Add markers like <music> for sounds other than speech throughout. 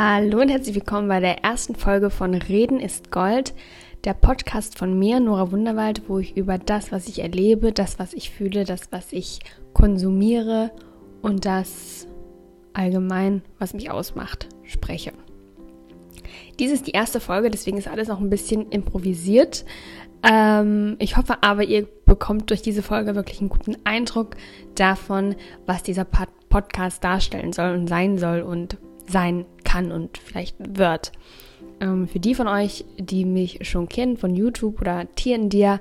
Hallo und herzlich willkommen bei der ersten Folge von Reden ist Gold, der Podcast von mir, Nora Wunderwald, wo ich über das, was ich erlebe, das, was ich fühle, das, was ich konsumiere und das allgemein, was mich ausmacht, spreche. Dies ist die erste Folge, deswegen ist alles noch ein bisschen improvisiert. Ähm, ich hoffe aber, ihr bekommt durch diese Folge wirklich einen guten Eindruck davon, was dieser Podcast darstellen soll und sein soll und sein kann und vielleicht wird. Ähm, für die von euch, die mich schon kennen von YouTube oder TNDR,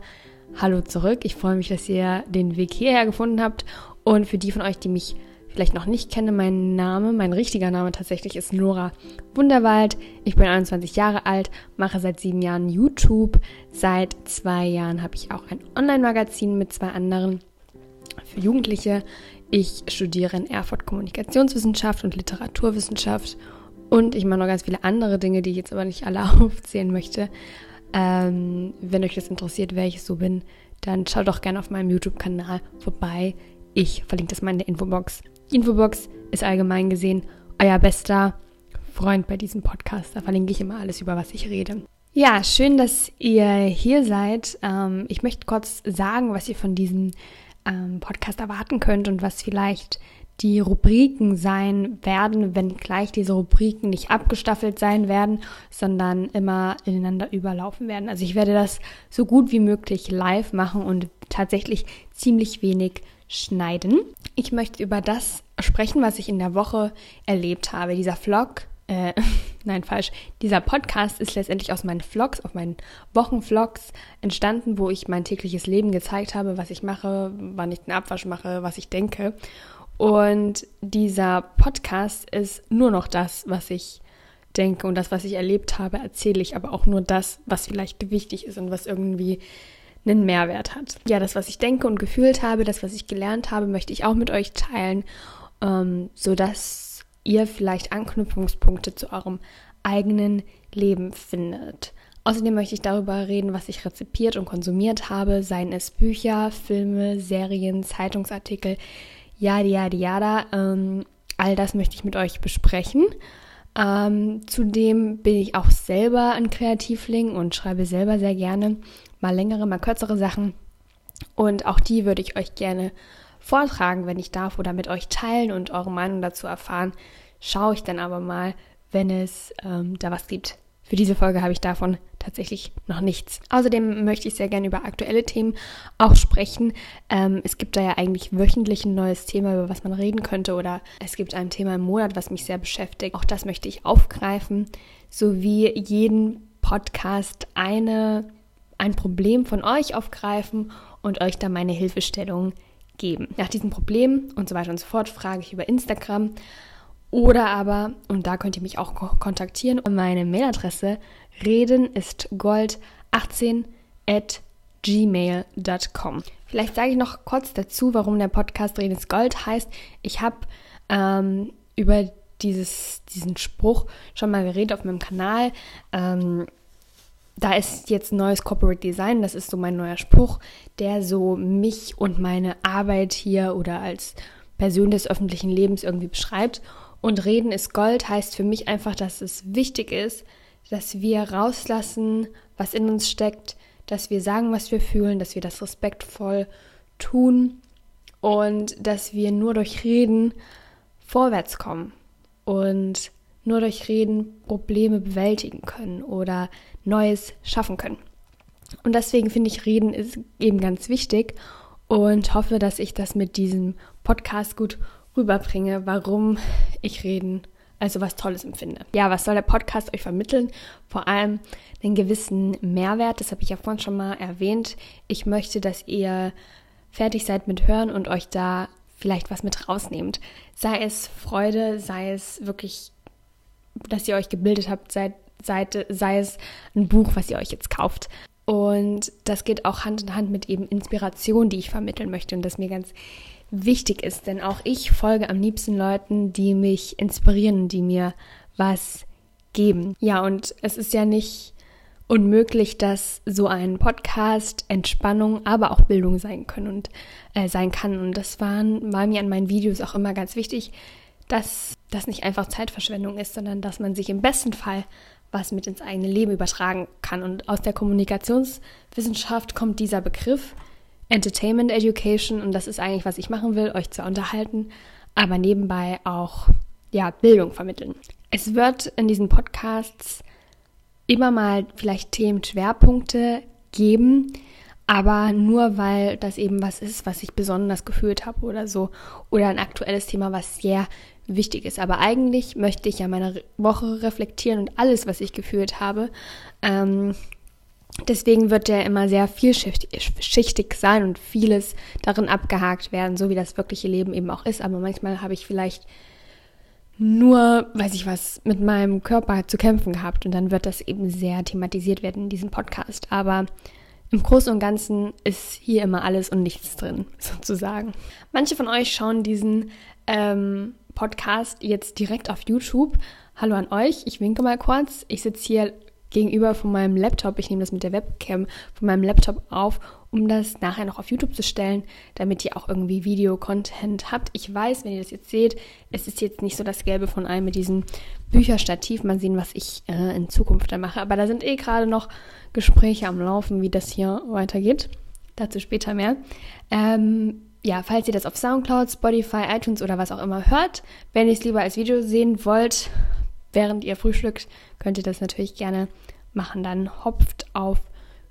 hallo zurück. Ich freue mich, dass ihr den Weg hierher gefunden habt. Und für die von euch, die mich vielleicht noch nicht kennen, mein Name, mein richtiger Name tatsächlich ist Nora Wunderwald. Ich bin 21 Jahre alt, mache seit sieben Jahren YouTube. Seit zwei Jahren habe ich auch ein Online-Magazin mit zwei anderen für Jugendliche. Ich studiere in Erfurt Kommunikationswissenschaft und Literaturwissenschaft und ich mache noch ganz viele andere Dinge, die ich jetzt aber nicht alle <laughs> aufzählen möchte. Ähm, wenn euch das interessiert, wer ich so bin, dann schaut doch gerne auf meinem YouTube-Kanal vorbei. Ich verlinke das mal in der Infobox. Infobox ist allgemein gesehen euer bester Freund bei diesem Podcast. Da verlinke ich immer alles, über was ich rede. Ja, schön, dass ihr hier seid. Ähm, ich möchte kurz sagen, was ihr von diesem ähm, Podcast erwarten könnt und was vielleicht die Rubriken sein werden, wenn gleich diese Rubriken nicht abgestaffelt sein werden, sondern immer ineinander überlaufen werden. Also ich werde das so gut wie möglich live machen und tatsächlich ziemlich wenig schneiden. Ich möchte über das sprechen, was ich in der Woche erlebt habe. Dieser Vlog, äh, <laughs> nein, falsch, dieser Podcast ist letztendlich aus meinen Vlogs, auf meinen Wochenvlogs entstanden, wo ich mein tägliches Leben gezeigt habe, was ich mache, wann ich den Abwasch mache, was ich denke. Und dieser Podcast ist nur noch das, was ich denke und das, was ich erlebt habe, erzähle ich aber auch nur das, was vielleicht wichtig ist und was irgendwie einen Mehrwert hat. Ja, das, was ich denke und gefühlt habe, das, was ich gelernt habe, möchte ich auch mit euch teilen, ähm, sodass ihr vielleicht Anknüpfungspunkte zu eurem eigenen Leben findet. Außerdem möchte ich darüber reden, was ich rezipiert und konsumiert habe, seien es Bücher, Filme, Serien, Zeitungsartikel, yada, yada, yada. Ähm, all das möchte ich mit euch besprechen. Ähm, zudem bin ich auch selber ein Kreativling und schreibe selber sehr gerne mal längere, mal kürzere Sachen. Und auch die würde ich euch gerne vortragen, wenn ich darf, oder mit euch teilen und eure Meinung dazu erfahren. Schaue ich dann aber mal, wenn es ähm, da was gibt. Für diese Folge habe ich davon tatsächlich noch nichts. Außerdem möchte ich sehr gerne über aktuelle Themen auch sprechen. Ähm, es gibt da ja eigentlich wöchentlich ein neues Thema, über was man reden könnte, oder es gibt ein Thema im Monat, was mich sehr beschäftigt. Auch das möchte ich aufgreifen, sowie jeden Podcast eine, ein Problem von euch aufgreifen und euch da meine Hilfestellung geben. Nach diesem Problem und so weiter und so fort frage ich über Instagram oder aber, und da könnt ihr mich auch kontaktieren, meine Mailadresse reden ist gold 18 at gmail.com. Vielleicht sage ich noch kurz dazu, warum der Podcast Reden ist Gold heißt. Ich habe ähm, über dieses, diesen Spruch schon mal geredet auf meinem Kanal. Ähm, da ist jetzt neues Corporate Design, das ist so mein neuer Spruch, der so mich und meine Arbeit hier oder als Person des öffentlichen Lebens irgendwie beschreibt. Und Reden ist Gold heißt für mich einfach, dass es wichtig ist, dass wir rauslassen, was in uns steckt, dass wir sagen, was wir fühlen, dass wir das respektvoll tun und dass wir nur durch Reden vorwärts kommen und nur durch Reden Probleme bewältigen können oder Neues schaffen können. Und deswegen finde ich, Reden ist eben ganz wichtig und hoffe, dass ich das mit diesem Podcast gut rüberbringe, warum ich reden, also was Tolles empfinde. Ja, was soll der Podcast euch vermitteln? Vor allem einen gewissen Mehrwert, das habe ich ja vorhin schon mal erwähnt. Ich möchte, dass ihr fertig seid mit Hören und euch da vielleicht was mit rausnehmt. Sei es Freude, sei es wirklich, dass ihr euch gebildet habt, sei, sei, sei es ein Buch, was ihr euch jetzt kauft. Und das geht auch Hand in Hand mit eben Inspiration, die ich vermitteln möchte und das mir ganz wichtig ist, denn auch ich folge am liebsten Leuten, die mich inspirieren, die mir was geben. Ja, und es ist ja nicht unmöglich, dass so ein Podcast Entspannung, aber auch Bildung sein können und äh, sein kann. Und das waren, war mir an meinen Videos auch immer ganz wichtig, dass das nicht einfach Zeitverschwendung ist, sondern dass man sich im besten Fall was mit ins eigene Leben übertragen kann. Und aus der Kommunikationswissenschaft kommt dieser Begriff Entertainment Education und das ist eigentlich, was ich machen will, euch zu unterhalten, aber nebenbei auch ja, Bildung vermitteln. Es wird in diesen Podcasts immer mal vielleicht Themenschwerpunkte geben, aber nur weil das eben was ist, was ich besonders gefühlt habe oder so oder ein aktuelles Thema, was sehr wichtig ist. Aber eigentlich möchte ich ja meine Woche reflektieren und alles, was ich gefühlt habe. Ähm, deswegen wird der immer sehr vielschichtig sein und vieles darin abgehakt werden, so wie das wirkliche Leben eben auch ist. Aber manchmal habe ich vielleicht nur, weiß ich was, mit meinem Körper zu kämpfen gehabt und dann wird das eben sehr thematisiert werden in diesem Podcast. Aber im Großen und Ganzen ist hier immer alles und nichts drin, <laughs> sozusagen. Manche von euch schauen diesen ähm, Podcast jetzt direkt auf YouTube. Hallo an euch, ich winke mal kurz. Ich sitze hier gegenüber von meinem Laptop. Ich nehme das mit der Webcam von meinem Laptop auf, um das nachher noch auf YouTube zu stellen, damit ihr auch irgendwie Video-Content habt. Ich weiß, wenn ihr das jetzt seht, es ist jetzt nicht so das Gelbe von einem mit diesem Bücherstativ. Mal sehen, was ich äh, in Zukunft da mache. Aber da sind eh gerade noch Gespräche am Laufen, wie das hier weitergeht. Dazu später mehr. Ähm, ja, falls ihr das auf Soundcloud, Spotify, iTunes oder was auch immer hört, wenn ihr es lieber als Video sehen wollt, während ihr frühstückt, könnt ihr das natürlich gerne machen. Dann hopft auf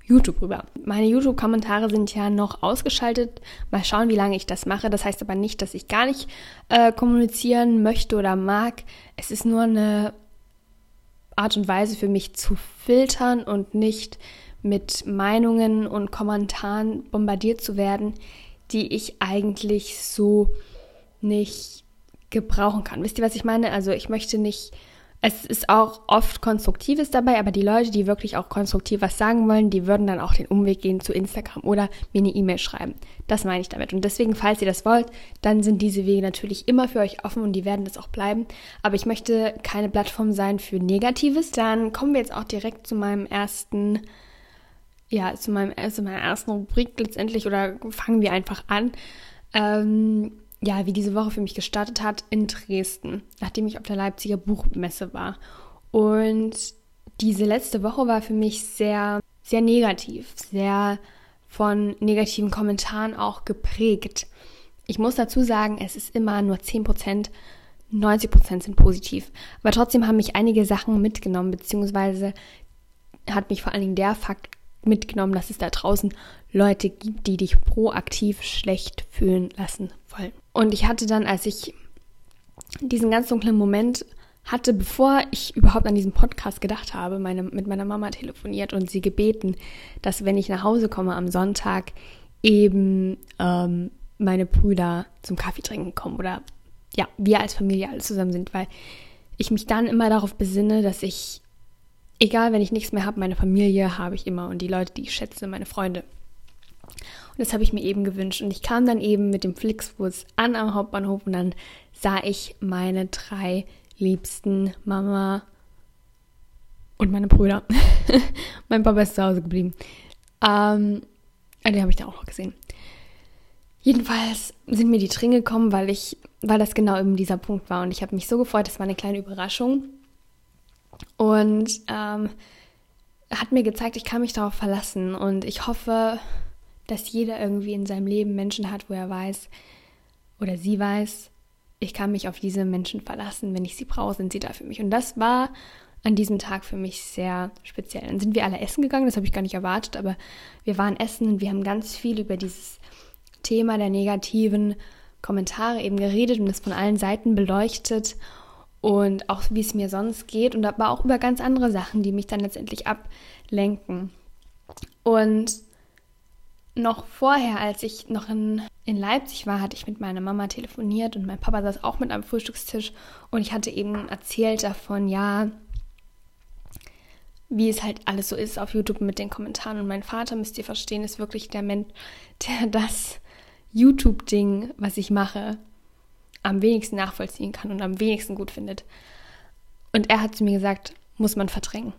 YouTube rüber. Meine YouTube-Kommentare sind ja noch ausgeschaltet. Mal schauen, wie lange ich das mache. Das heißt aber nicht, dass ich gar nicht äh, kommunizieren möchte oder mag. Es ist nur eine Art und Weise für mich zu filtern und nicht mit Meinungen und Kommentaren bombardiert zu werden, die ich eigentlich so nicht gebrauchen kann. Wisst ihr, was ich meine? Also ich möchte nicht, es ist auch oft Konstruktives dabei, aber die Leute, die wirklich auch konstruktiv was sagen wollen, die würden dann auch den Umweg gehen zu Instagram oder mir eine E-Mail schreiben. Das meine ich damit. Und deswegen, falls ihr das wollt, dann sind diese Wege natürlich immer für euch offen und die werden das auch bleiben. Aber ich möchte keine Plattform sein für Negatives. Dann kommen wir jetzt auch direkt zu meinem ersten ja, zu, meinem, zu meiner ersten Rubrik letztendlich oder fangen wir einfach an. Ähm, ja, wie diese Woche für mich gestartet hat in Dresden, nachdem ich auf der Leipziger Buchmesse war. Und diese letzte Woche war für mich sehr, sehr negativ, sehr von negativen Kommentaren auch geprägt. Ich muss dazu sagen, es ist immer nur 10 Prozent 90 Prozent sind positiv. Aber trotzdem haben mich einige Sachen mitgenommen, beziehungsweise hat mich vor allen Dingen der Fakt mitgenommen, dass es da draußen Leute gibt, die dich proaktiv schlecht fühlen lassen wollen. Und ich hatte dann, als ich diesen ganz dunklen Moment hatte, bevor ich überhaupt an diesen Podcast gedacht habe, meine, mit meiner Mama telefoniert und sie gebeten, dass wenn ich nach Hause komme am Sonntag, eben ähm, meine Brüder zum Kaffee trinken kommen oder ja, wir als Familie alle zusammen sind, weil ich mich dann immer darauf besinne, dass ich egal, wenn ich nichts mehr habe, meine Familie habe ich immer und die Leute, die ich schätze, meine Freunde. Und das habe ich mir eben gewünscht. Und ich kam dann eben mit dem Flixbus an am Hauptbahnhof und dann sah ich meine drei liebsten Mama und meine Brüder. <laughs> mein Papa ist zu Hause geblieben. Ähm, ah, den habe ich da auch noch gesehen. Jedenfalls sind mir die Tränen gekommen, weil ich, weil das genau eben dieser Punkt war. Und ich habe mich so gefreut, das war eine kleine Überraschung. Und ähm, hat mir gezeigt, ich kann mich darauf verlassen. Und ich hoffe, dass jeder irgendwie in seinem Leben Menschen hat, wo er weiß oder sie weiß, ich kann mich auf diese Menschen verlassen. Wenn ich sie brauche, sind sie da für mich. Und das war an diesem Tag für mich sehr speziell. Dann sind wir alle essen gegangen, das habe ich gar nicht erwartet, aber wir waren essen und wir haben ganz viel über dieses Thema der negativen Kommentare eben geredet und das von allen Seiten beleuchtet und auch wie es mir sonst geht und aber auch über ganz andere Sachen, die mich dann letztendlich ablenken. Und noch vorher, als ich noch in, in Leipzig war, hatte ich mit meiner Mama telefoniert und mein Papa saß auch mit am Frühstückstisch und ich hatte eben erzählt davon, ja, wie es halt alles so ist auf YouTube mit den Kommentaren. Und mein Vater, müsst ihr verstehen, ist wirklich der Mensch, der das YouTube-Ding, was ich mache, am wenigsten nachvollziehen kann und am wenigsten gut findet. Und er hat zu mir gesagt, muss man verdrängen.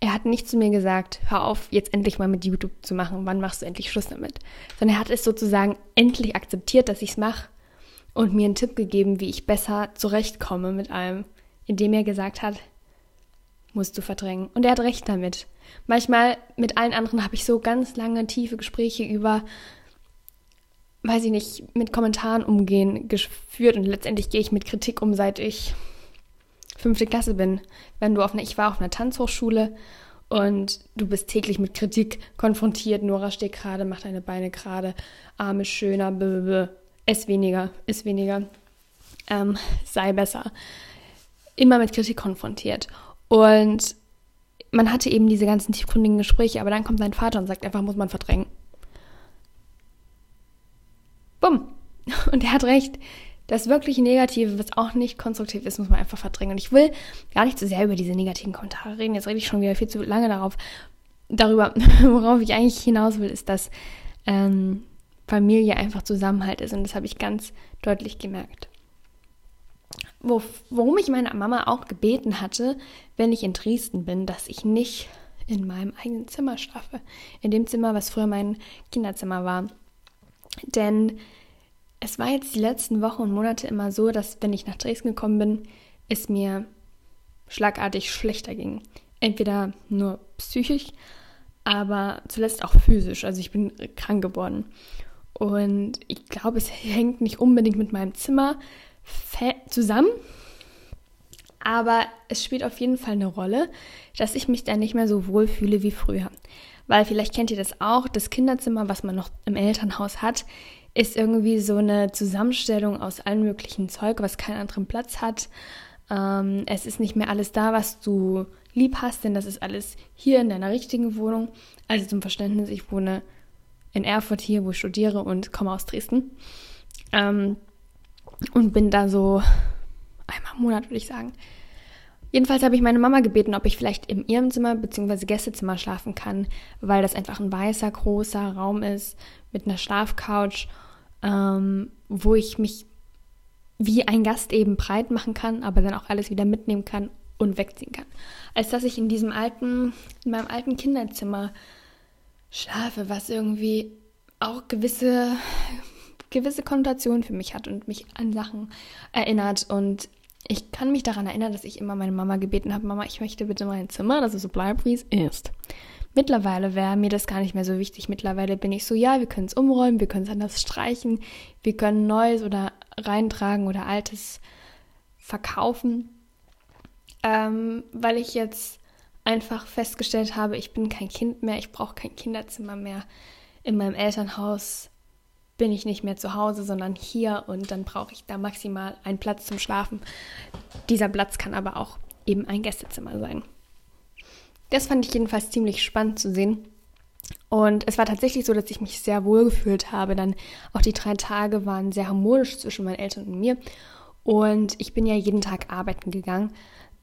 Er hat nicht zu mir gesagt, hör auf, jetzt endlich mal mit YouTube zu machen, wann machst du endlich Schluss damit? Sondern er hat es sozusagen endlich akzeptiert, dass ich es mache und mir einen Tipp gegeben, wie ich besser zurechtkomme mit allem, indem er gesagt hat, musst du verdrängen. Und er hat recht damit. Manchmal mit allen anderen habe ich so ganz lange, tiefe Gespräche über, weiß ich nicht, mit Kommentaren umgehen geführt und letztendlich gehe ich mit Kritik um, seit ich fünfte Klasse bin. Wenn du auf einer, ich war auf einer Tanzhochschule und du bist täglich mit Kritik konfrontiert. Nora steht gerade, macht deine Beine gerade, Arme schöner, blablabla. ess weniger, iss weniger, ähm, sei besser. Immer mit Kritik konfrontiert. Und man hatte eben diese ganzen tiefgründigen Gespräche, aber dann kommt sein Vater und sagt einfach, muss man verdrängen. Bumm. <laughs> Und er hat recht. Das wirklich Negative, was auch nicht konstruktiv ist, muss man einfach verdrängen. Und ich will gar nicht zu so sehr über diese negativen Kommentare reden. Jetzt rede ich schon wieder viel zu lange darauf. Darüber, <laughs> worauf ich eigentlich hinaus will, ist, dass ähm, Familie einfach Zusammenhalt ist. Und das habe ich ganz deutlich gemerkt. Wo, worum ich meine Mama auch gebeten hatte, wenn ich in Dresden bin, dass ich nicht in meinem eigenen Zimmer schlafe. In dem Zimmer, was früher mein Kinderzimmer war. Denn es war jetzt die letzten Wochen und Monate immer so, dass wenn ich nach Dresden gekommen bin, es mir schlagartig schlechter ging. Entweder nur psychisch, aber zuletzt auch physisch. Also ich bin krank geworden. Und ich glaube, es hängt nicht unbedingt mit meinem Zimmer zusammen. Aber es spielt auf jeden Fall eine Rolle, dass ich mich da nicht mehr so wohl fühle wie früher. Weil vielleicht kennt ihr das auch, das Kinderzimmer, was man noch im Elternhaus hat, ist irgendwie so eine Zusammenstellung aus allen möglichen Zeug, was keinen anderen Platz hat. Ähm, es ist nicht mehr alles da, was du lieb hast, denn das ist alles hier in deiner richtigen Wohnung. Also zum Verständnis, ich wohne in Erfurt hier, wo ich studiere und komme aus Dresden. Ähm, und bin da so einmal im Monat, würde ich sagen. Jedenfalls habe ich meine Mama gebeten, ob ich vielleicht in ihrem Zimmer bzw. Gästezimmer schlafen kann, weil das einfach ein weißer, großer Raum ist mit einer Schlafcouch ähm, wo ich mich wie ein Gast eben breit machen kann, aber dann auch alles wieder mitnehmen kann und wegziehen kann. Als dass ich in diesem alten, in meinem alten Kinderzimmer schlafe, was irgendwie auch gewisse, gewisse Konnotationen für mich hat und mich an Sachen erinnert. Und ich kann mich daran erinnern, dass ich immer meine Mama gebeten habe, Mama, ich möchte bitte mein Zimmer, dass es so bleibt, wie es ist. Mittlerweile wäre mir das gar nicht mehr so wichtig. Mittlerweile bin ich so, ja, wir können es umräumen, wir können es anders streichen, wir können Neues oder reintragen oder Altes verkaufen. Ähm, weil ich jetzt einfach festgestellt habe, ich bin kein Kind mehr, ich brauche kein Kinderzimmer mehr. In meinem Elternhaus bin ich nicht mehr zu Hause, sondern hier und dann brauche ich da maximal einen Platz zum Schlafen. Dieser Platz kann aber auch eben ein Gästezimmer sein. Das fand ich jedenfalls ziemlich spannend zu sehen. Und es war tatsächlich so, dass ich mich sehr wohl gefühlt habe. Dann auch die drei Tage waren sehr harmonisch zwischen meinen Eltern und mir. Und ich bin ja jeden Tag arbeiten gegangen.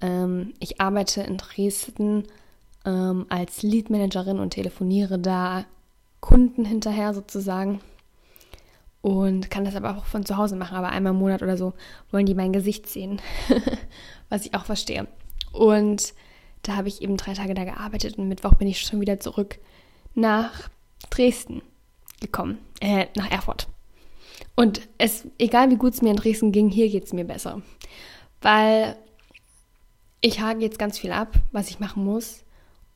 Ähm, ich arbeite in Dresden ähm, als Lead-Managerin und telefoniere da Kunden hinterher sozusagen. Und kann das aber auch von zu Hause machen. Aber einmal im Monat oder so wollen die mein Gesicht sehen. <laughs> Was ich auch verstehe. Und da habe ich eben drei Tage da gearbeitet und Mittwoch bin ich schon wieder zurück nach Dresden gekommen, äh, nach Erfurt. Und es, egal wie gut es mir in Dresden ging, hier geht es mir besser. Weil ich hake jetzt ganz viel ab, was ich machen muss,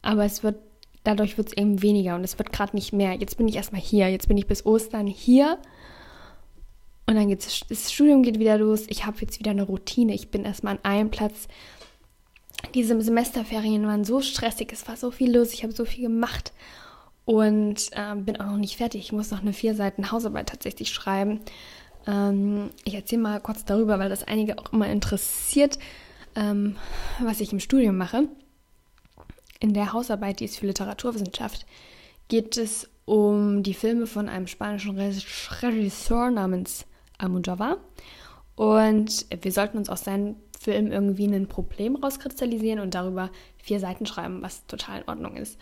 aber es wird, dadurch wird es eben weniger und es wird gerade nicht mehr. Jetzt bin ich erstmal hier, jetzt bin ich bis Ostern hier und dann geht das Studium geht wieder los. Ich habe jetzt wieder eine Routine. Ich bin erstmal an einem Platz diese Semesterferien waren so stressig, es war so viel los, ich habe so viel gemacht und äh, bin auch noch nicht fertig. Ich muss noch eine vier Seiten Hausarbeit tatsächlich schreiben. Ähm, ich erzähle mal kurz darüber, weil das einige auch immer interessiert, ähm, was ich im Studium mache. In der Hausarbeit, die ist für Literaturwissenschaft, geht es um die Filme von einem spanischen Regisseur namens Almodovar. Und wir sollten uns aus seinen Film irgendwie ein Problem rauskristallisieren und darüber vier Seiten schreiben, was total in Ordnung ist.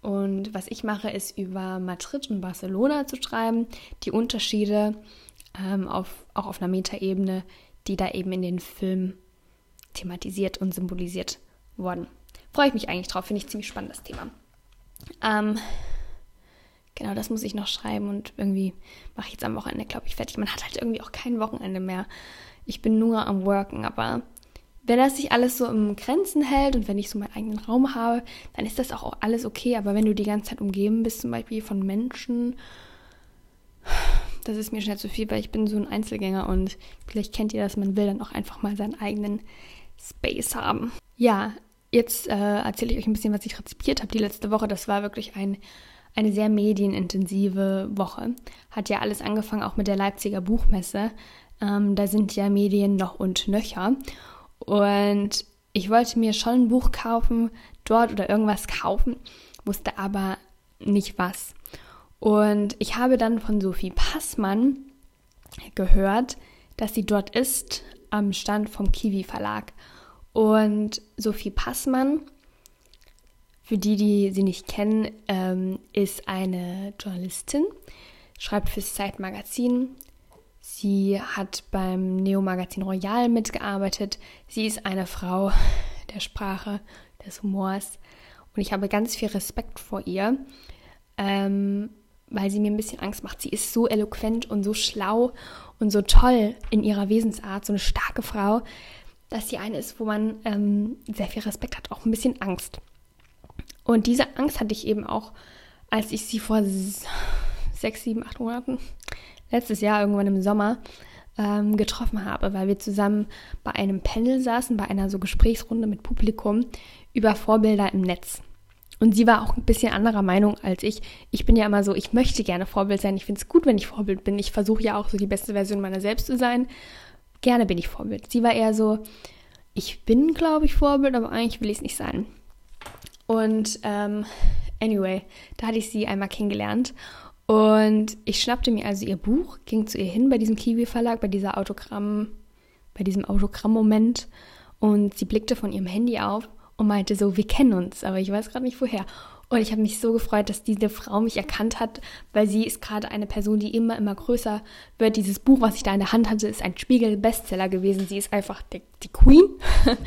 Und was ich mache, ist über Madrid und Barcelona zu schreiben, die Unterschiede ähm, auf, auch auf einer Metaebene, die da eben in den Film thematisiert und symbolisiert wurden. Freue ich mich eigentlich drauf, finde ich ziemlich spannend das Thema. Ähm, Genau, das muss ich noch schreiben und irgendwie mache ich jetzt am Wochenende, glaube ich, fertig. Man hat halt irgendwie auch kein Wochenende mehr. Ich bin nur am Worken, aber wenn das sich alles so im Grenzen hält und wenn ich so meinen eigenen Raum habe, dann ist das auch alles okay. Aber wenn du die ganze Zeit umgeben bist, zum Beispiel von Menschen, das ist mir schnell zu viel, weil ich bin so ein Einzelgänger und vielleicht kennt ihr das, man will dann auch einfach mal seinen eigenen Space haben. Ja, jetzt äh, erzähle ich euch ein bisschen, was ich rezipiert habe die letzte Woche. Das war wirklich ein, eine sehr medienintensive Woche. Hat ja alles angefangen, auch mit der Leipziger Buchmesse. Ähm, da sind ja Medien noch und nöcher. Und ich wollte mir schon ein Buch kaufen, dort oder irgendwas kaufen, wusste aber nicht was. Und ich habe dann von Sophie Passmann gehört, dass sie dort ist am Stand vom Kiwi Verlag. Und Sophie Passmann, für die, die sie nicht kennen, ähm, ist eine Journalistin, schreibt fürs Zeitmagazin. Sie hat beim Neo-Magazin Royal mitgearbeitet. Sie ist eine Frau <laughs> der Sprache, des Humors. Und ich habe ganz viel Respekt vor ihr. Ähm, weil sie mir ein bisschen Angst macht. Sie ist so eloquent und so schlau und so toll in ihrer Wesensart, so eine starke Frau, dass sie eine ist, wo man ähm, sehr viel Respekt hat, auch ein bisschen Angst. Und diese Angst hatte ich eben auch, als ich sie vor sechs, sieben, acht Monaten, letztes Jahr irgendwann im Sommer, ähm, getroffen habe, weil wir zusammen bei einem Panel saßen, bei einer so Gesprächsrunde mit Publikum über Vorbilder im Netz. Und sie war auch ein bisschen anderer Meinung als ich. Ich bin ja immer so, ich möchte gerne Vorbild sein. Ich finde es gut, wenn ich Vorbild bin. Ich versuche ja auch so die beste Version meiner selbst zu sein. Gerne bin ich Vorbild. Sie war eher so, ich bin, glaube ich, Vorbild, aber eigentlich will ich es nicht sein. Und ähm, anyway, da hatte ich sie einmal kennengelernt. Und ich schnappte mir also ihr Buch, ging zu ihr hin bei diesem Kiwi-Verlag, bei dieser Autogramm, bei diesem Autogramm-Moment. Und sie blickte von ihrem Handy auf und meinte so, wir kennen uns, aber ich weiß gerade nicht woher. Und ich habe mich so gefreut, dass diese Frau mich erkannt hat, weil sie ist gerade eine Person, die immer, immer größer wird. Dieses Buch, was ich da in der Hand hatte, ist ein Spiegel-Bestseller gewesen. Sie ist einfach die, die Queen. <laughs>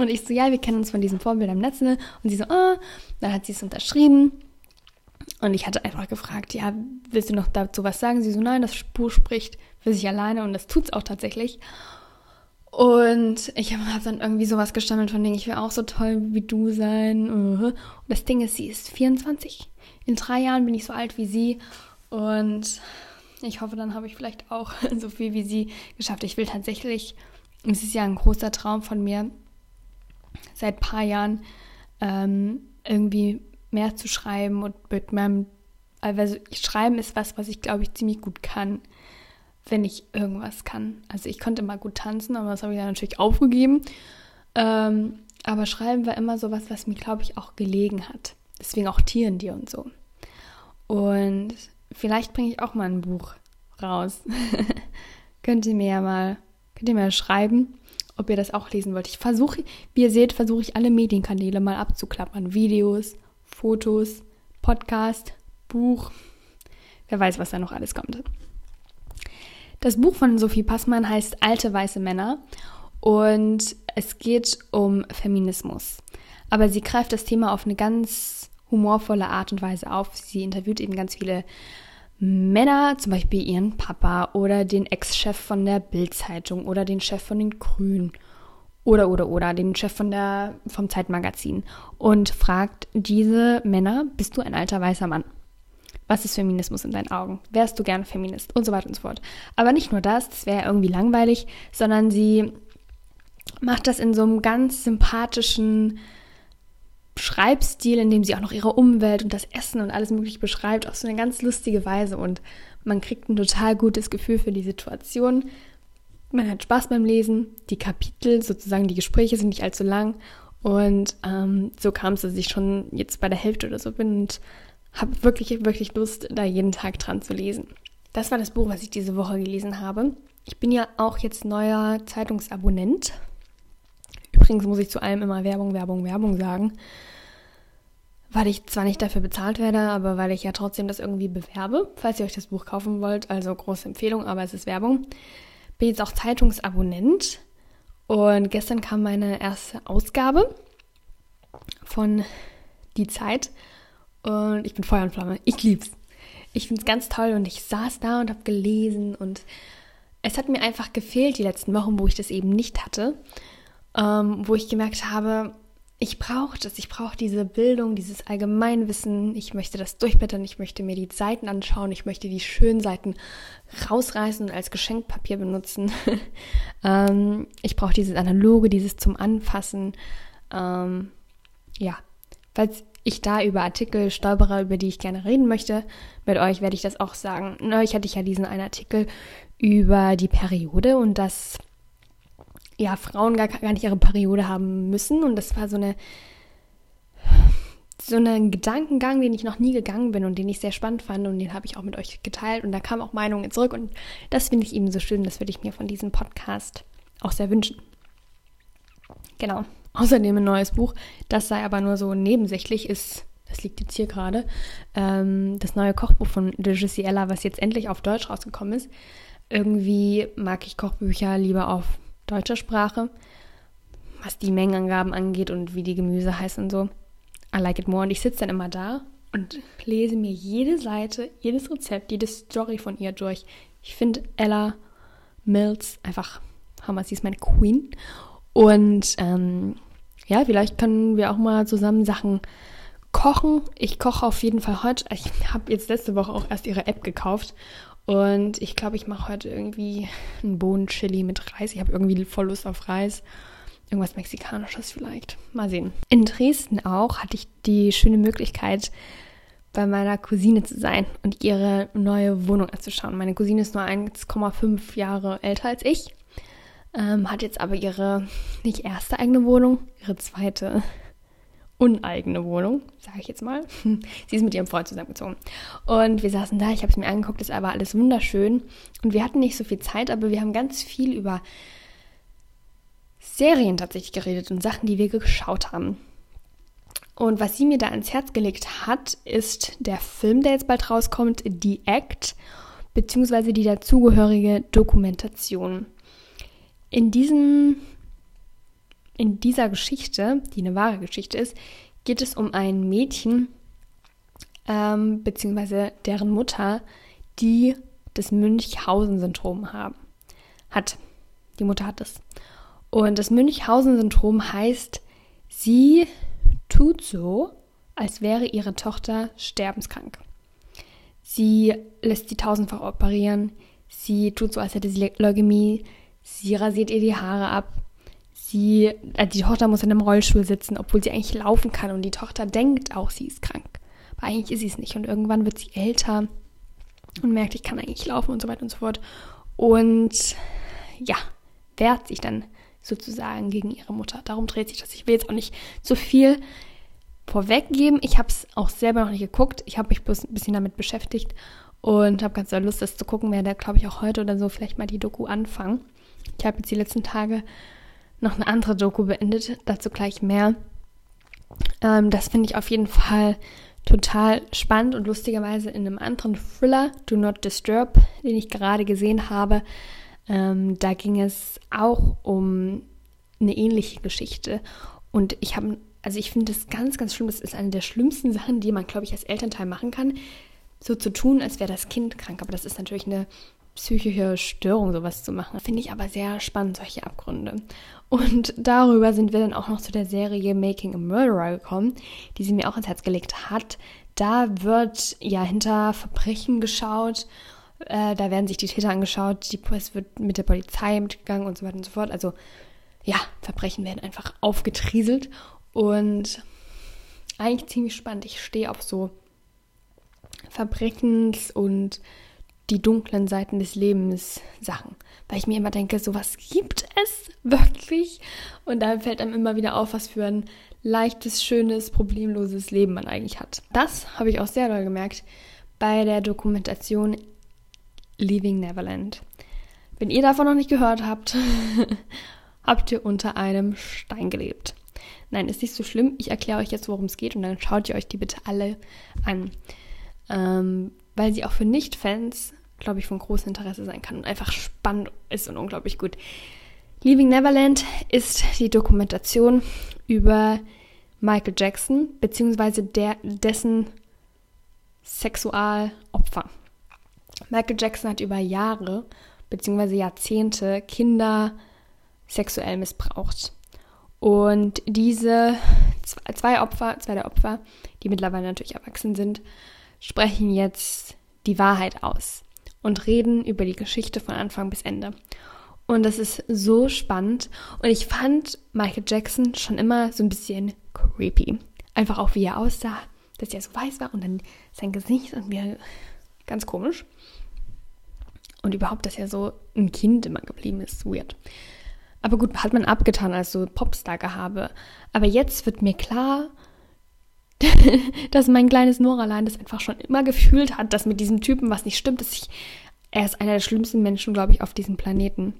Und ich so, ja, wir kennen uns von diesem Vorbild am Netz. Ne? Und sie so, ah, dann hat sie es unterschrieben. Und ich hatte einfach gefragt, ja, willst du noch dazu was sagen? Sie so, nein, das Buch spricht für sich alleine und das tut es auch tatsächlich. Und ich habe hab dann irgendwie sowas gestammelt von Dingen, ich will auch so toll wie du sein. Und das Ding ist, sie ist 24. In drei Jahren bin ich so alt wie sie. Und ich hoffe, dann habe ich vielleicht auch <laughs> so viel wie sie geschafft. Ich will tatsächlich, es ist ja ein großer Traum von mir, seit ein paar Jahren ähm, irgendwie mehr zu schreiben und mit meinem, also schreiben ist was, was ich glaube ich ziemlich gut kann wenn ich irgendwas kann. Also ich konnte mal gut tanzen, aber das habe ich dann natürlich aufgegeben. Ähm, aber Schreiben war immer so was, was mir, glaube ich, auch gelegen hat. Deswegen auch Tieren, die und so. Und vielleicht bringe ich auch mal ein Buch raus. <laughs> könnt ihr mir ja mal, könnt ihr mir schreiben, ob ihr das auch lesen wollt. Ich versuche, wie ihr seht, versuche ich alle Medienkanäle mal abzuklappern. Videos, Fotos, Podcast, Buch. Wer weiß, was da noch alles kommt. Das Buch von Sophie Passmann heißt Alte weiße Männer und es geht um Feminismus. Aber sie greift das Thema auf eine ganz humorvolle Art und Weise auf. Sie interviewt eben ganz viele Männer, zum Beispiel ihren Papa oder den Ex-Chef von der Bild-Zeitung oder den Chef von den Grünen oder oder oder den Chef von der vom Zeitmagazin und fragt diese Männer: Bist du ein alter weißer Mann? Was ist Feminismus in deinen Augen? Wärst du gern Feminist? Und so weiter und so fort. Aber nicht nur das, das wäre irgendwie langweilig, sondern sie macht das in so einem ganz sympathischen Schreibstil, in dem sie auch noch ihre Umwelt und das Essen und alles mögliche beschreibt, auf so eine ganz lustige Weise. Und man kriegt ein total gutes Gefühl für die Situation. Man hat Spaß beim Lesen. Die Kapitel, sozusagen die Gespräche sind nicht allzu lang. Und ähm, so kam es, dass ich schon jetzt bei der Hälfte oder so bin und habe wirklich, wirklich Lust, da jeden Tag dran zu lesen. Das war das Buch, was ich diese Woche gelesen habe. Ich bin ja auch jetzt neuer Zeitungsabonnent. Übrigens muss ich zu allem immer Werbung, Werbung, Werbung sagen. Weil ich zwar nicht dafür bezahlt werde, aber weil ich ja trotzdem das irgendwie bewerbe, falls ihr euch das Buch kaufen wollt. Also große Empfehlung, aber es ist Werbung. Bin jetzt auch Zeitungsabonnent. Und gestern kam meine erste Ausgabe von Die Zeit. Und ich bin Feuer und Flamme. Ich lieb's. ich finde es ganz toll und ich saß da und habe gelesen und es hat mir einfach gefehlt die letzten Wochen, wo ich das eben nicht hatte, ähm, wo ich gemerkt habe, ich brauche das, ich brauche diese Bildung, dieses Allgemeinwissen, ich möchte das durchblättern, ich möchte mir die Seiten anschauen, ich möchte die schönen Seiten rausreißen und als Geschenkpapier benutzen. <laughs> ähm, ich brauche dieses Analoge, dieses zum Anfassen. Ähm, ja, falls ich da über Artikel stolpere, über die ich gerne reden möchte, mit euch werde ich das auch sagen. Neulich hatte ich ja diesen einen Artikel über die Periode und dass ja Frauen gar, gar nicht ihre Periode haben müssen und das war so eine so einen Gedankengang, den ich noch nie gegangen bin und den ich sehr spannend fand und den habe ich auch mit euch geteilt und da kamen auch Meinungen zurück und das finde ich eben so schön, das würde ich mir von diesem Podcast auch sehr wünschen. Genau. Außerdem ein neues Buch, das sei aber nur so nebensächlich, ist, das liegt jetzt hier gerade, ähm, das neue Kochbuch von de Gissiella, was jetzt endlich auf Deutsch rausgekommen ist. Irgendwie mag ich Kochbücher lieber auf deutscher Sprache, was die Mengenangaben angeht und wie die Gemüse heißen und so. I like it more. Und ich sitze dann immer da und lese mir jede Seite, jedes Rezept, jede Story von ihr durch. Ich finde Ella Mills einfach Hammer. Sie ist meine Queen. Und ähm, ja, vielleicht können wir auch mal zusammen Sachen kochen. Ich koche auf jeden Fall heute. Ich habe jetzt letzte Woche auch erst ihre App gekauft. Und ich glaube, ich mache heute irgendwie einen Bohnenchili mit Reis. Ich habe irgendwie voll Lust auf Reis. Irgendwas Mexikanisches vielleicht. Mal sehen. In Dresden auch hatte ich die schöne Möglichkeit, bei meiner Cousine zu sein und ihre neue Wohnung anzuschauen. Meine Cousine ist nur 1,5 Jahre älter als ich ähm, hat jetzt aber ihre nicht erste eigene Wohnung, ihre zweite uneigene Wohnung, sage ich jetzt mal. <laughs> Sie ist mit ihrem Freund zusammengezogen. Und wir saßen da, ich habe es mir angeguckt, es war alles wunderschön. Und wir hatten nicht so viel Zeit, aber wir haben ganz viel über Serien tatsächlich geredet und Sachen, die wir geschaut haben. Und was sie mir da ans Herz gelegt hat, ist der Film, der jetzt bald rauskommt, The Act, beziehungsweise die dazugehörige Dokumentation. In diesem, in dieser Geschichte, die eine wahre Geschichte ist, geht es um ein Mädchen, ähm, beziehungsweise deren Mutter, die das Münchhausen-Syndrom haben. Hat. Die Mutter hat es. Und das Münchhausen-Syndrom heißt, sie tut so, als wäre ihre Tochter sterbenskrank. Sie lässt sie tausendfach operieren. Sie tut so, als hätte sie Leukämie. Sie rasiert ihr die Haare ab. Sie, äh, die Tochter muss in einem Rollstuhl sitzen, obwohl sie eigentlich laufen kann. Und die Tochter denkt auch, sie ist krank. Aber eigentlich ist sie es nicht. Und irgendwann wird sie älter und merkt, ich kann eigentlich laufen und so weiter und so fort. Und ja, wehrt sich dann sozusagen gegen ihre Mutter. Darum dreht sich das. Ich will jetzt auch nicht zu viel vorweggeben. Ich habe es auch selber noch nicht geguckt. Ich habe mich bloß ein bisschen damit beschäftigt und habe ganz doll Lust, das zu gucken. Werde, glaube ich, auch heute oder so vielleicht mal die Doku anfangen. Ich habe jetzt die letzten Tage noch eine andere Doku beendet, dazu gleich mehr. Ähm, das finde ich auf jeden Fall total spannend und lustigerweise in einem anderen Thriller, Do Not Disturb, den ich gerade gesehen habe. Ähm, da ging es auch um eine ähnliche Geschichte. Und ich habe, also ich finde das ganz, ganz schlimm. Das ist eine der schlimmsten Sachen, die man, glaube ich, als Elternteil machen kann. So zu tun, als wäre das Kind krank. Aber das ist natürlich eine psychische Störung sowas zu machen. Finde ich aber sehr spannend, solche Abgründe. Und darüber sind wir dann auch noch zu der Serie Making a Murderer gekommen, die sie mir auch ins Herz gelegt hat. Da wird ja hinter Verbrechen geschaut, äh, da werden sich die Täter angeschaut, die, es wird mit der Polizei mitgegangen und so weiter und so fort. Also ja, Verbrechen werden einfach aufgetrieselt und eigentlich ziemlich spannend. Ich stehe auf so Verbrechens- und die dunklen Seiten des Lebens Sachen. Weil ich mir immer denke, sowas gibt es wirklich. Und da fällt einem immer wieder auf, was für ein leichtes, schönes, problemloses Leben man eigentlich hat. Das habe ich auch sehr doll gemerkt bei der Dokumentation Leaving Neverland. Wenn ihr davon noch nicht gehört habt, <laughs> habt ihr unter einem Stein gelebt. Nein, ist nicht so schlimm. Ich erkläre euch jetzt, worum es geht und dann schaut ihr euch die bitte alle an. Ähm, weil sie auch für Nicht-Fans glaube ich, von großem Interesse sein kann und einfach spannend ist und unglaublich gut. Leaving Neverland ist die Dokumentation über Michael Jackson, beziehungsweise dessen Sexualopfer. Michael Jackson hat über Jahre bzw. Jahrzehnte Kinder sexuell missbraucht. Und diese zwei Opfer, zwei der Opfer, die mittlerweile natürlich erwachsen sind, sprechen jetzt die Wahrheit aus und reden über die Geschichte von Anfang bis Ende. Und das ist so spannend. Und ich fand Michael Jackson schon immer so ein bisschen creepy. Einfach auch, wie er aussah, dass er so weiß war und dann sein Gesicht und mir ganz komisch. Und überhaupt, dass er so ein Kind immer geblieben ist, weird. Aber gut, hat man abgetan als so Popstar-Gehabe. Aber jetzt wird mir klar, <laughs> dass mein kleines Noralein das einfach schon immer gefühlt hat, dass mit diesem Typen was nicht stimmt, dass ich, er ist einer der schlimmsten Menschen, glaube ich, auf diesem Planeten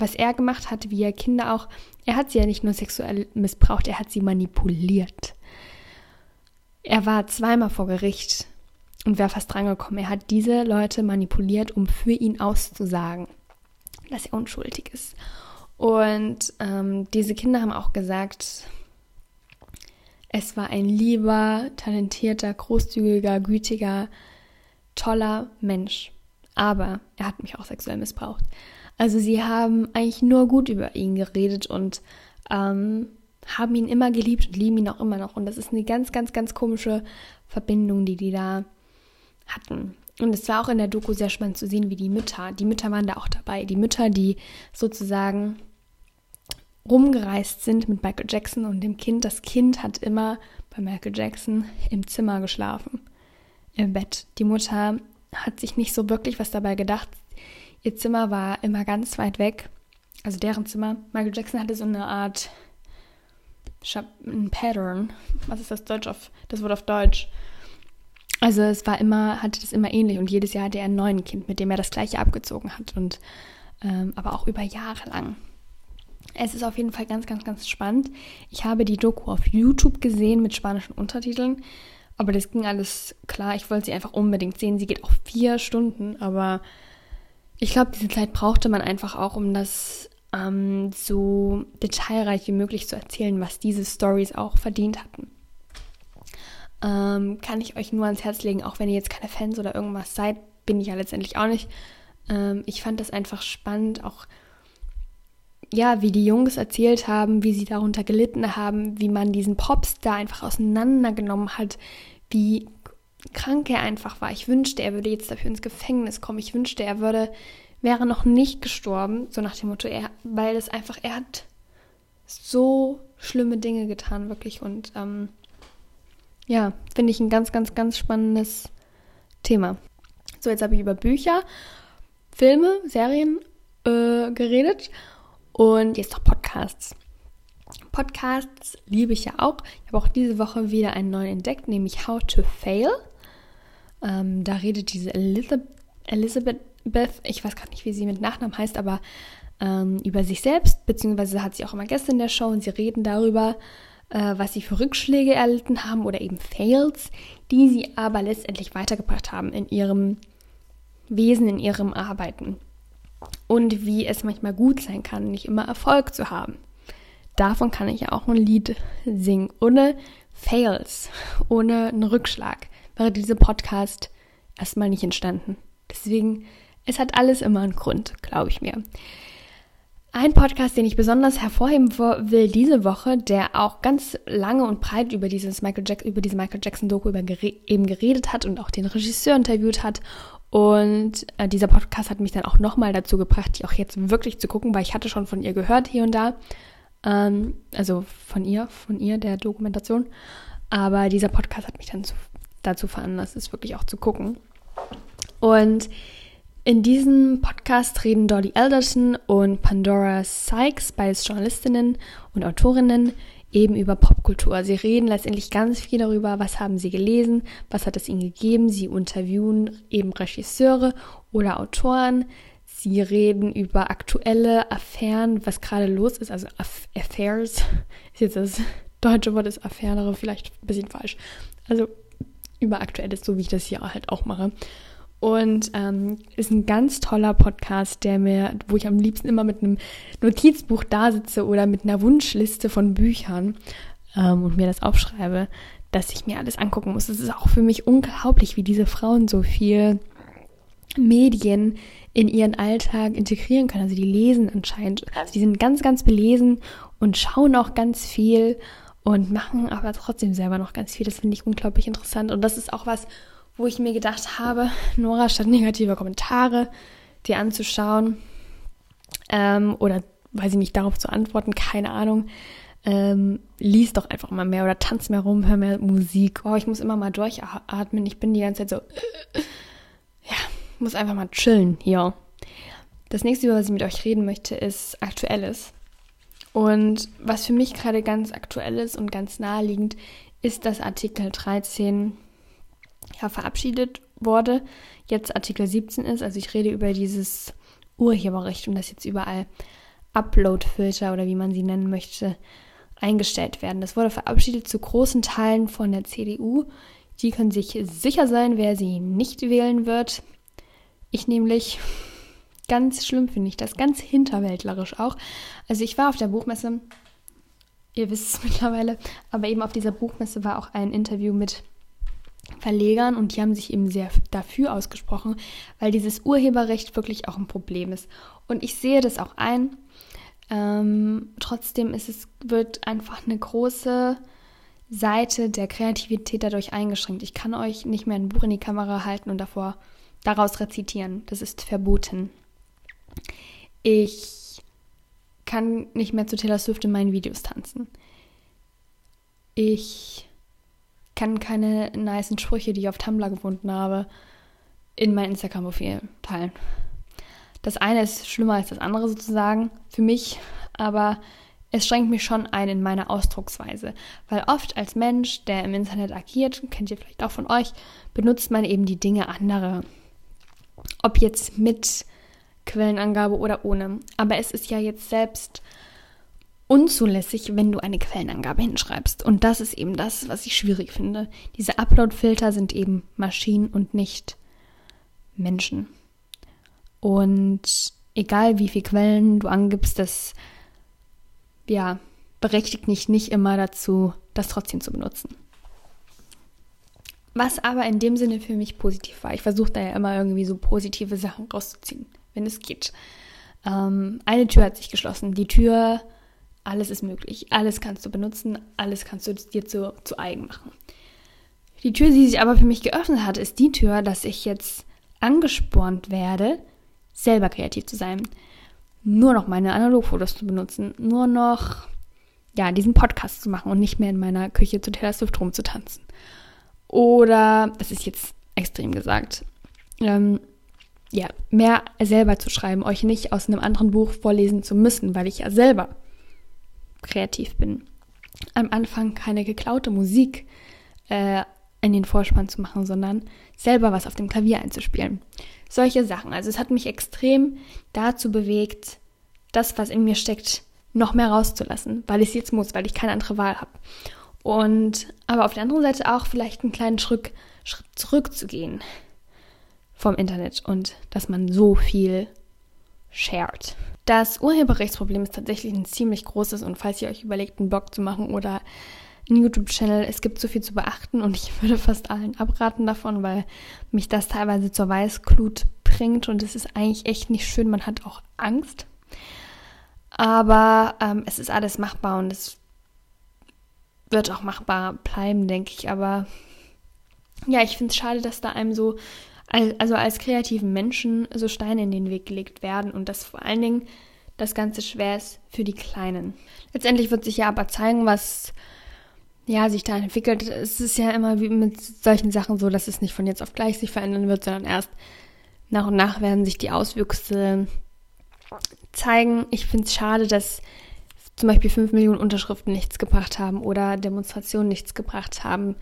was er gemacht hat, wie er Kinder auch, er hat sie ja nicht nur sexuell missbraucht, er hat sie manipuliert. Er war zweimal vor Gericht und wäre fast drangekommen. Er hat diese Leute manipuliert, um für ihn auszusagen, dass er unschuldig ist. Und ähm, diese Kinder haben auch gesagt, es war ein lieber, talentierter, großzügiger, gütiger, toller Mensch. Aber er hat mich auch sexuell missbraucht. Also sie haben eigentlich nur gut über ihn geredet und ähm, haben ihn immer geliebt und lieben ihn auch immer noch. Und das ist eine ganz, ganz, ganz komische Verbindung, die die da hatten. Und es war auch in der Doku sehr spannend zu sehen, wie die Mütter, die Mütter waren da auch dabei, die Mütter, die sozusagen rumgereist sind mit Michael Jackson und dem Kind. Das Kind hat immer bei Michael Jackson im Zimmer geschlafen, im Bett. Die Mutter hat sich nicht so wirklich was dabei gedacht. Ihr Zimmer war immer ganz weit weg, also deren Zimmer. Michael Jackson hatte so eine Art ein Pattern. Was ist das Deutsch auf das Wort auf Deutsch? Also es war immer, hatte das immer ähnlich und jedes Jahr hatte er ein neues Kind, mit dem er das gleiche abgezogen hat und ähm, aber auch über Jahre lang. Es ist auf jeden Fall ganz, ganz, ganz spannend. Ich habe die Doku auf YouTube gesehen mit spanischen Untertiteln, aber das ging alles klar. Ich wollte sie einfach unbedingt sehen. Sie geht auch vier Stunden, aber ich glaube, diese Zeit brauchte man einfach auch, um das ähm, so detailreich wie möglich zu erzählen, was diese Stories auch verdient hatten. Ähm, kann ich euch nur ans Herz legen, auch wenn ihr jetzt keine Fans oder irgendwas seid, bin ich ja letztendlich auch nicht. Ähm, ich fand das einfach spannend, auch ja, wie die Jungs erzählt haben, wie sie darunter gelitten haben, wie man diesen Popstar einfach auseinandergenommen hat, wie krank er einfach war. Ich wünschte, er würde jetzt dafür ins Gefängnis kommen. Ich wünschte, er würde, wäre noch nicht gestorben, so nach dem Motto, er, weil es einfach, er hat so schlimme Dinge getan, wirklich. Und ähm, ja, finde ich ein ganz, ganz, ganz spannendes Thema. So, jetzt habe ich über Bücher, Filme, Serien äh, geredet und jetzt noch Podcasts. Podcasts liebe ich ja auch. Ich habe auch diese Woche wieder einen neuen entdeckt, nämlich How to Fail. Ähm, da redet diese Elizabeth, Elizabeth, ich weiß gar nicht, wie sie mit Nachnamen heißt, aber ähm, über sich selbst, beziehungsweise hat sie auch immer Gäste in der Show und sie reden darüber, äh, was sie für Rückschläge erlitten haben oder eben Fails, die sie aber letztendlich weitergebracht haben in ihrem Wesen, in ihrem Arbeiten. Und wie es manchmal gut sein kann, nicht immer Erfolg zu haben. Davon kann ich ja auch ein Lied singen. Ohne Fails, ohne einen Rückschlag wäre dieser Podcast erstmal nicht entstanden. Deswegen, es hat alles immer einen Grund, glaube ich mir. Ein Podcast, den ich besonders hervorheben will diese Woche, der auch ganz lange und breit über dieses Michael Jack über diese Michael Jackson Doku über gere eben geredet hat und auch den Regisseur interviewt hat. Und äh, dieser Podcast hat mich dann auch nochmal dazu gebracht, die auch jetzt wirklich zu gucken, weil ich hatte schon von ihr gehört hier und da. Ähm, also von ihr, von ihr, der Dokumentation. Aber dieser Podcast hat mich dann zu, dazu veranlasst, es wirklich auch zu gucken. Und in diesem Podcast reden Dolly Alderton und Pandora Sykes, beides Journalistinnen und Autorinnen, eben über Popkultur. Sie reden letztendlich ganz viel darüber, was haben sie gelesen, was hat es ihnen gegeben. Sie interviewen eben Regisseure oder Autoren. Sie reden über aktuelle Affären, was gerade los ist, also Affairs, <laughs> ist jetzt das deutsche Wort ist Affäre, vielleicht ein bisschen falsch. Also über Aktuelles, so wie ich das hier halt auch mache. Und ähm, ist ein ganz toller Podcast, der mir, wo ich am liebsten immer mit einem Notizbuch da sitze oder mit einer Wunschliste von Büchern ähm, und mir das aufschreibe. das ich mir alles angucken muss. Es ist auch für mich unglaublich, wie diese Frauen so viel Medien in ihren Alltag integrieren können. Also die lesen anscheinend, also die sind ganz, ganz belesen und schauen auch ganz viel und machen aber trotzdem selber noch ganz viel. Das finde ich unglaublich interessant. Und das ist auch was, wo ich mir gedacht habe, Nora, statt negative Kommentare dir anzuschauen ähm, oder weiß ich nicht, darauf zu antworten, keine Ahnung, ähm, lies doch einfach mal mehr oder tanz mehr rum, hör mehr Musik. Oh, ich muss immer mal durchatmen. Ich bin die ganze Zeit so, ja, muss einfach mal chillen hier. Das nächste, über was ich mit euch reden möchte, ist Aktuelles. Und was für mich gerade ganz aktuell ist und ganz naheliegend, ist, dass Artikel 13 ja, verabschiedet wurde, jetzt Artikel 17 ist. Also ich rede über dieses Urheberrecht und das jetzt überall Upload-Filter oder wie man sie nennen möchte, eingestellt werden. Das wurde verabschiedet zu großen Teilen von der CDU. Die können sich sicher sein, wer sie nicht wählen wird. Ich nämlich ganz schlimm finde ich das, ganz hinterwäldlerisch auch. Also ich war auf der Buchmesse, ihr wisst es <laughs> mittlerweile, aber eben auf dieser Buchmesse war auch ein Interview mit Verlegern und die haben sich eben sehr dafür ausgesprochen, weil dieses Urheberrecht wirklich auch ein Problem ist. Und ich sehe das auch ein. Ähm, trotzdem ist es, wird einfach eine große Seite der Kreativität dadurch eingeschränkt. Ich kann euch nicht mehr ein Buch in die Kamera halten und davor daraus rezitieren. Das ist verboten. Ich kann nicht mehr zu Taylor Swift in meinen Videos tanzen. Ich kann keine nice Sprüche, die ich auf Tumblr gefunden habe, in mein Instagram-Profil teilen. Das eine ist schlimmer als das andere sozusagen für mich, aber es schränkt mich schon ein in meiner Ausdrucksweise, weil oft als Mensch, der im Internet agiert, kennt ihr vielleicht auch von euch, benutzt man eben die Dinge anderer. Ob jetzt mit Quellenangabe oder ohne. Aber es ist ja jetzt selbst unzulässig, wenn du eine Quellenangabe hinschreibst. Und das ist eben das, was ich schwierig finde. Diese Upload-Filter sind eben Maschinen und nicht Menschen. Und egal wie viele Quellen du angibst, das ja, berechtigt mich nicht immer dazu, das trotzdem zu benutzen. Was aber in dem Sinne für mich positiv war. Ich versuche da ja immer irgendwie so positive Sachen rauszuziehen, wenn es geht. Ähm, eine Tür hat sich geschlossen. Die Tür, alles ist möglich. Alles kannst du benutzen, alles kannst du dir zu, zu eigen machen. Die Tür, die sich aber für mich geöffnet hat, ist die Tür, dass ich jetzt angespornt werde, selber kreativ zu sein. Nur noch meine Analogfotos zu benutzen, nur noch ja, diesen Podcast zu machen und nicht mehr in meiner Küche zu Taylor Swift rumzutanzen. Oder, das ist jetzt extrem gesagt, ähm, ja, mehr selber zu schreiben, euch nicht aus einem anderen Buch vorlesen zu müssen, weil ich ja selber kreativ bin. Am Anfang keine geklaute Musik äh, in den Vorspann zu machen, sondern selber was auf dem Klavier einzuspielen. Solche Sachen. Also es hat mich extrem dazu bewegt, das, was in mir steckt, noch mehr rauszulassen, weil ich es jetzt muss, weil ich keine andere Wahl habe. Und aber auf der anderen Seite auch vielleicht einen kleinen Schritt, Schritt zurückzugehen vom Internet und dass man so viel shared. Das Urheberrechtsproblem ist tatsächlich ein ziemlich großes und falls ihr euch überlegt, einen Blog zu machen oder einen YouTube-Channel, es gibt so viel zu beachten und <laughs> ich würde fast allen abraten davon, weil mich das teilweise zur Weißglut bringt und es ist eigentlich echt nicht schön. Man hat auch Angst. Aber ähm, es ist alles machbar und es wird auch machbar bleiben, denke ich. Aber ja, ich finde es schade, dass da einem so, also als kreativen Menschen, so Steine in den Weg gelegt werden und dass vor allen Dingen das Ganze schwer ist für die Kleinen. Letztendlich wird sich ja aber zeigen, was ja, sich da entwickelt. Es ist ja immer wie mit solchen Sachen so, dass es nicht von jetzt auf gleich sich verändern wird, sondern erst nach und nach werden sich die Auswüchse zeigen. Ich finde es schade, dass zum Beispiel 5 Millionen Unterschriften nichts gebracht haben oder Demonstrationen nichts gebracht haben,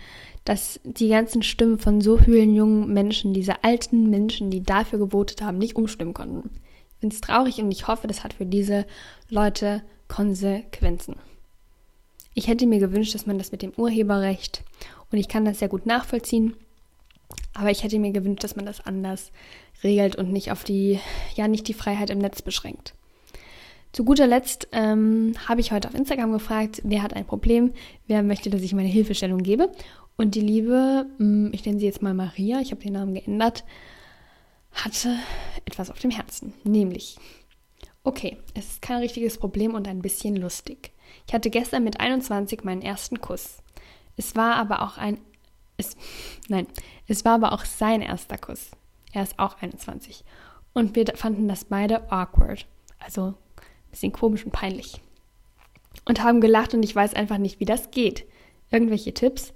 dass die ganzen Stimmen von so vielen jungen Menschen, diese alten Menschen, die dafür gewotet haben, nicht umstimmen konnten. Ich finde es traurig und ich hoffe, das hat für diese Leute Konsequenzen. Ich hätte mir gewünscht, dass man das mit dem Urheberrecht, und ich kann das sehr gut nachvollziehen, aber ich hätte mir gewünscht, dass man das anders regelt und nicht auf die, ja, nicht die Freiheit im Netz beschränkt. Zu guter Letzt ähm, habe ich heute auf Instagram gefragt, wer hat ein Problem, wer möchte, dass ich meine Hilfestellung gebe. Und die Liebe, hm, ich nenne sie jetzt mal Maria, ich habe den Namen geändert, hatte etwas auf dem Herzen. Nämlich, okay, es ist kein richtiges Problem und ein bisschen lustig. Ich hatte gestern mit 21 meinen ersten Kuss. Es war aber auch ein. Es, <laughs> nein, es war aber auch sein erster Kuss. Er ist auch 21. Und wir fanden das beide awkward. Also ein bisschen komisch und peinlich. Und haben gelacht und ich weiß einfach nicht, wie das geht. Irgendwelche Tipps?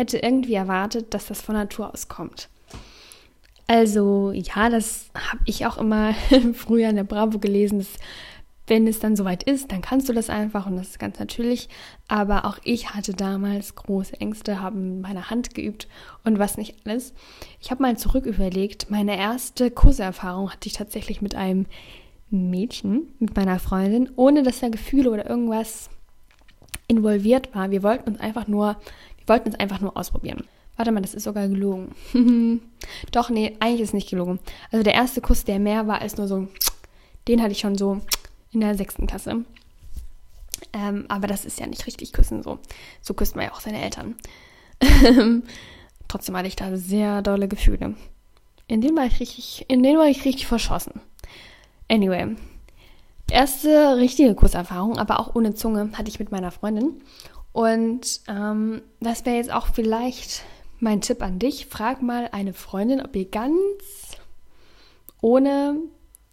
Hätte irgendwie erwartet, dass das von Natur aus kommt. Also ja, das habe ich auch immer <laughs> früher in der Bravo gelesen. Dass, wenn es dann soweit ist, dann kannst du das einfach und das ist ganz natürlich. Aber auch ich hatte damals große Ängste, habe meine Hand geübt und was nicht alles. Ich habe mal zurück überlegt, meine erste Kurserfahrung hatte ich tatsächlich mit einem Mädchen, mit meiner Freundin, ohne dass da Gefühle oder irgendwas involviert war. Wir wollten uns einfach nur, wollten uns einfach nur ausprobieren. Warte mal, das ist sogar gelogen. <laughs> Doch, nee, eigentlich ist es nicht gelogen. Also der erste Kuss, der mehr war als nur so, den hatte ich schon so in der sechsten Klasse. Ähm, aber das ist ja nicht richtig küssen so. So küsst man ja auch seine Eltern. <laughs> Trotzdem hatte ich da sehr dolle Gefühle. In denen war ich richtig, in denen war ich richtig verschossen. Anyway. Erste richtige Kusserfahrung, aber auch ohne Zunge, hatte ich mit meiner Freundin. Und ähm, das wäre jetzt auch vielleicht mein Tipp an dich, frag mal eine Freundin, ob ihr ganz ohne,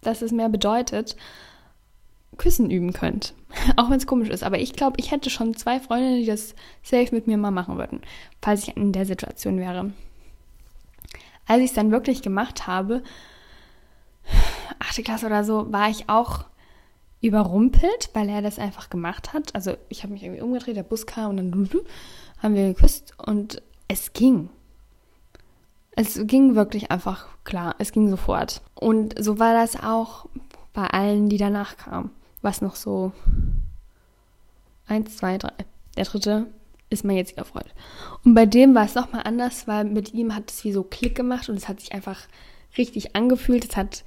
dass es mehr bedeutet, Küssen üben könnt. <laughs> Auch wenn es komisch ist. Aber ich glaube, ich hätte schon zwei Freundinnen, die das safe mit mir mal machen würden, falls ich in der Situation wäre. Als ich es dann wirklich gemacht habe, <sighs> achte Klasse oder so, war ich auch überrumpelt, weil er das einfach gemacht hat. Also ich habe mich irgendwie umgedreht, der Bus kam und dann haben wir geküsst und es ging. Es ging wirklich einfach klar, es ging sofort. Und so war das auch bei allen, die danach kamen. Was noch so eins, zwei, drei. Der dritte ist mein jetziger Freund. Und bei dem war es nochmal anders, weil mit ihm hat es wie so Klick gemacht und es hat sich einfach richtig angefühlt. Es hat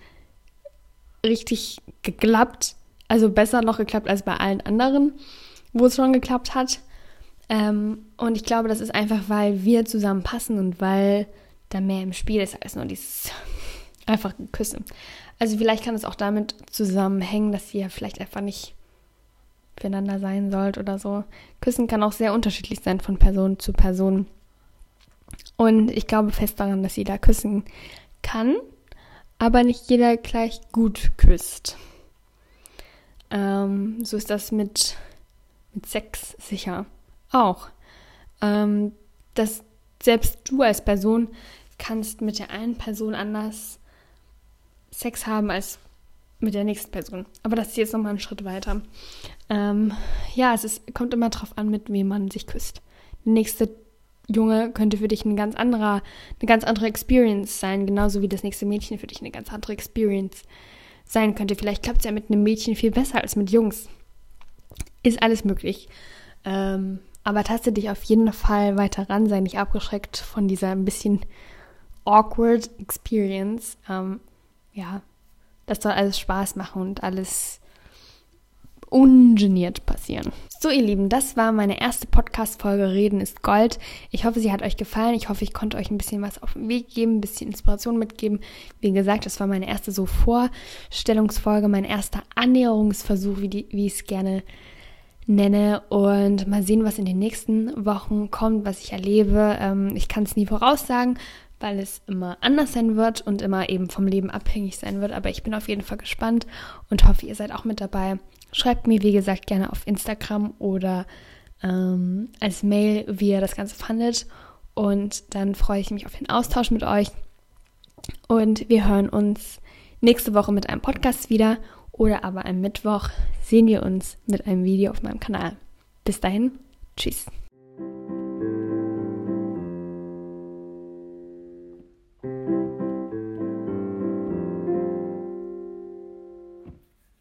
richtig geklappt. Also besser noch geklappt als bei allen anderen, wo es schon geklappt hat. Ähm, und ich glaube, das ist einfach, weil wir zusammen passen und weil da mehr im Spiel ist als nur dieses <laughs> einfach Küssen. Also vielleicht kann es auch damit zusammenhängen, dass ihr vielleicht einfach nicht füreinander sein sollt oder so. Küssen kann auch sehr unterschiedlich sein von Person zu Person. Und ich glaube fest daran, dass jeder küssen kann, aber nicht jeder gleich gut küsst. Ähm, so ist das mit, mit Sex sicher auch. Ähm, dass selbst du als Person kannst mit der einen Person anders Sex haben als mit der nächsten Person. Aber das ist jetzt nochmal einen Schritt weiter. Ähm, ja, es ist, kommt immer drauf an, mit wem man sich küsst. Der nächste Junge könnte für dich ein ganz anderer, eine ganz andere Experience sein, genauso wie das nächste Mädchen für dich eine ganz andere Experience sein könnte. Vielleicht klappt es ja mit einem Mädchen viel besser als mit Jungs. Ist alles möglich. Ähm, aber taste dich auf jeden Fall weiter ran, sei nicht abgeschreckt von dieser ein bisschen awkward Experience. Ähm, ja, das soll alles Spaß machen und alles ungeniert passieren. So, ihr Lieben, das war meine erste Podcast-Folge Reden ist Gold. Ich hoffe, sie hat euch gefallen. Ich hoffe, ich konnte euch ein bisschen was auf den Weg geben, ein bisschen Inspiration mitgeben. Wie gesagt, das war meine erste so Vorstellungsfolge, mein erster Annäherungsversuch, wie, die, wie ich es gerne nenne und mal sehen, was in den nächsten Wochen kommt, was ich erlebe. Ähm, ich kann es nie voraussagen, weil es immer anders sein wird und immer eben vom Leben abhängig sein wird. Aber ich bin auf jeden Fall gespannt und hoffe, ihr seid auch mit dabei. Schreibt mir, wie gesagt, gerne auf Instagram oder ähm, als Mail, wie ihr das Ganze fandet. Und dann freue ich mich auf den Austausch mit euch. Und wir hören uns nächste Woche mit einem Podcast wieder oder aber am Mittwoch sehen wir uns mit einem Video auf meinem Kanal. Bis dahin, tschüss.